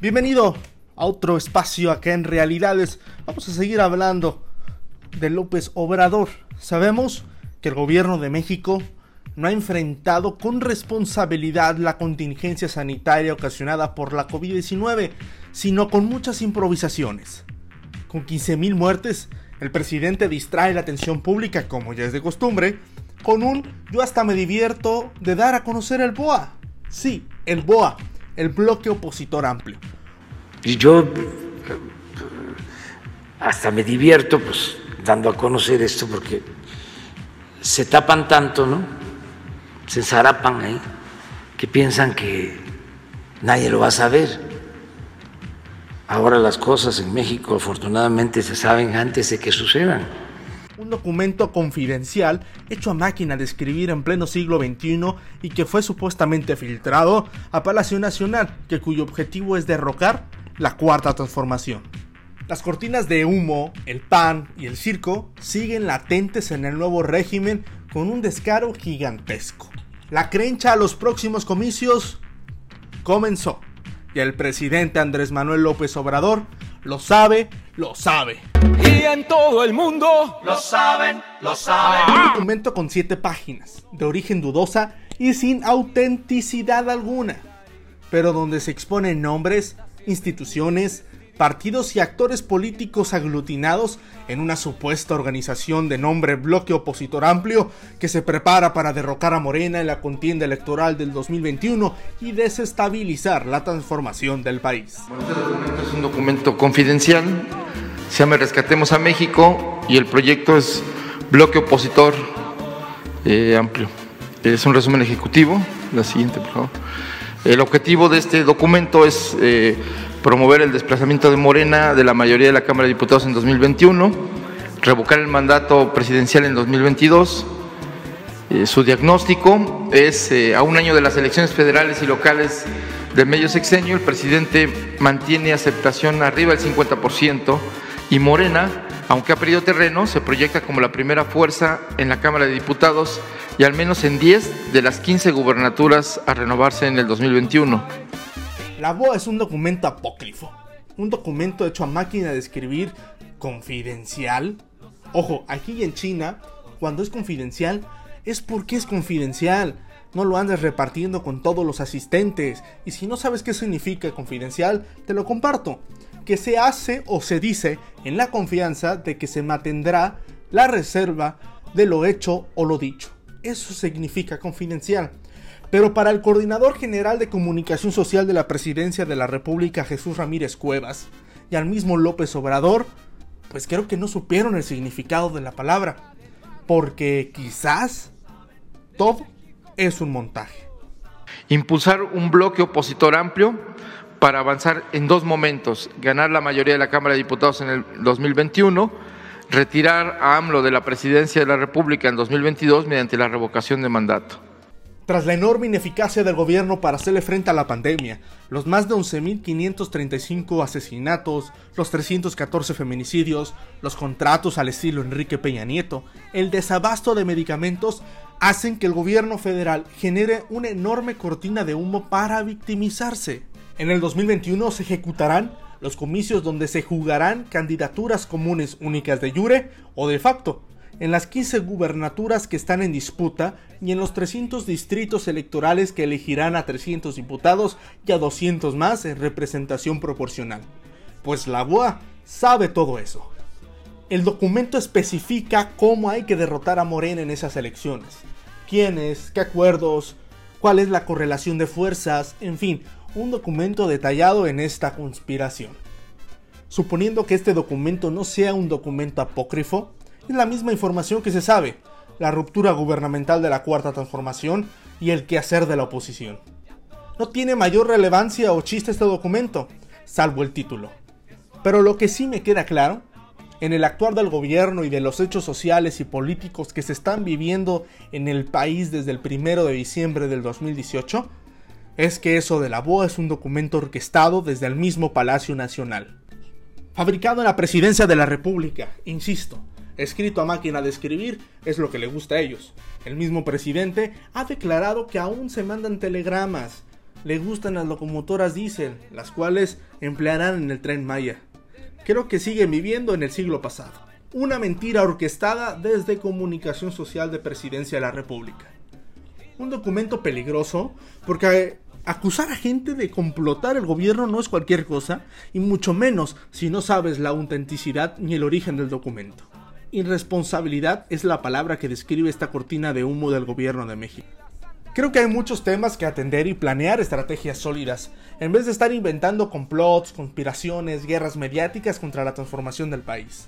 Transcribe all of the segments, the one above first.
Bienvenido a otro espacio acá en Realidades. Vamos a seguir hablando de López Obrador. Sabemos que el gobierno de México no ha enfrentado con responsabilidad la contingencia sanitaria ocasionada por la COVID-19, sino con muchas improvisaciones. Con 15.000 muertes, el presidente distrae la atención pública, como ya es de costumbre, con un yo hasta me divierto de dar a conocer el BOA. Sí, el BOA, el bloque opositor amplio. Y yo hasta me divierto pues dando a conocer esto porque se tapan tanto, ¿no? Se zarapan ahí, que piensan que nadie lo va a saber. Ahora las cosas en México afortunadamente se saben antes de que sucedan un documento confidencial hecho a máquina de escribir en pleno siglo XXI y que fue supuestamente filtrado a Palacio Nacional, que cuyo objetivo es derrocar la cuarta transformación. Las cortinas de humo, el pan y el circo siguen latentes en el nuevo régimen con un descaro gigantesco. La crencha a los próximos comicios comenzó y el presidente Andrés Manuel López Obrador lo sabe, lo sabe. Y en todo el mundo lo saben, lo saben. Un documento con siete páginas, de origen dudosa y sin autenticidad alguna, pero donde se exponen nombres, instituciones, partidos y actores políticos aglutinados en una supuesta organización de nombre Bloque Opositor Amplio que se prepara para derrocar a Morena en la contienda electoral del 2021 y desestabilizar la transformación del país. este documento es un documento confidencial, se llama Rescatemos a México y el proyecto es Bloque Opositor eh, Amplio. Es un resumen ejecutivo, la siguiente por favor. El objetivo de este documento es... Eh, promover el desplazamiento de Morena de la mayoría de la Cámara de Diputados en 2021, revocar el mandato presidencial en 2022. Eh, su diagnóstico es, eh, a un año de las elecciones federales y locales del medio sexenio, el presidente mantiene aceptación arriba del 50% y Morena, aunque ha perdido terreno, se proyecta como la primera fuerza en la Cámara de Diputados y al menos en 10 de las 15 gubernaturas a renovarse en el 2021. La BOA es un documento apócrifo, un documento hecho a máquina de escribir confidencial. Ojo, aquí en China, cuando es confidencial, es porque es confidencial. No lo andes repartiendo con todos los asistentes. Y si no sabes qué significa confidencial, te lo comparto. Que se hace o se dice en la confianza de que se mantendrá la reserva de lo hecho o lo dicho. Eso significa confidencial. Pero para el coordinador general de comunicación social de la presidencia de la República, Jesús Ramírez Cuevas, y al mismo López Obrador, pues creo que no supieron el significado de la palabra. Porque quizás todo es un montaje. Impulsar un bloque opositor amplio para avanzar en dos momentos. Ganar la mayoría de la Cámara de Diputados en el 2021 retirar a AMLO de la presidencia de la República en 2022 mediante la revocación de mandato. Tras la enorme ineficacia del gobierno para hacerle frente a la pandemia, los más de 11.535 asesinatos, los 314 feminicidios, los contratos al estilo Enrique Peña Nieto, el desabasto de medicamentos, hacen que el gobierno federal genere una enorme cortina de humo para victimizarse. En el 2021 se ejecutarán los comicios donde se jugarán candidaturas comunes únicas de jure o de facto, en las 15 gubernaturas que están en disputa y en los 300 distritos electorales que elegirán a 300 diputados y a 200 más en representación proporcional. Pues la BOA sabe todo eso. El documento especifica cómo hay que derrotar a Morena en esas elecciones. Quiénes, qué acuerdos, cuál es la correlación de fuerzas, en fin, un documento detallado en esta conspiración. Suponiendo que este documento no sea un documento apócrifo, es la misma información que se sabe, la ruptura gubernamental de la cuarta transformación y el quehacer de la oposición. No tiene mayor relevancia o chiste este documento, salvo el título. Pero lo que sí me queda claro, en el actuar del gobierno y de los hechos sociales y políticos que se están viviendo en el país desde el 1 de diciembre del 2018, es que eso de la BOA es un documento orquestado desde el mismo Palacio Nacional. Fabricado en la presidencia de la República, insisto, escrito a máquina de escribir, es lo que le gusta a ellos. El mismo presidente ha declarado que aún se mandan telegramas. le gustan las locomotoras diésel, las cuales emplearán en el tren Maya. Creo que siguen viviendo en el siglo pasado. Una mentira orquestada desde Comunicación Social de Presidencia de la República. Un documento peligroso porque acusar a gente de complotar el gobierno no es cualquier cosa, y mucho menos si no sabes la autenticidad ni el origen del documento. Irresponsabilidad es la palabra que describe esta cortina de humo del gobierno de México. Creo que hay muchos temas que atender y planear estrategias sólidas, en vez de estar inventando complots, conspiraciones, guerras mediáticas contra la transformación del país.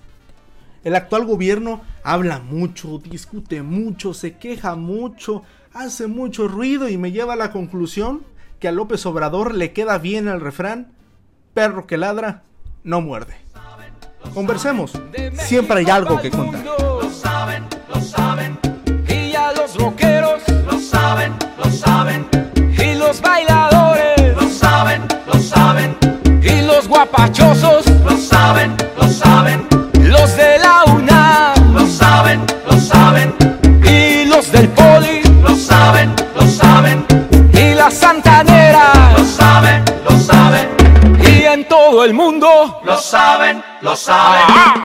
El actual gobierno habla mucho, discute mucho, se queja mucho, hace mucho ruido y me lleva a la conclusión que a López Obrador le queda bien el refrán, perro que ladra, no muerde. Conversemos, siempre hay algo que contar. Lo saben, lo saben. Y ya los rockeros lo saben, lo saben. Y los bailadores lo saben, lo saben. Y los guapachosos saben, lo saben.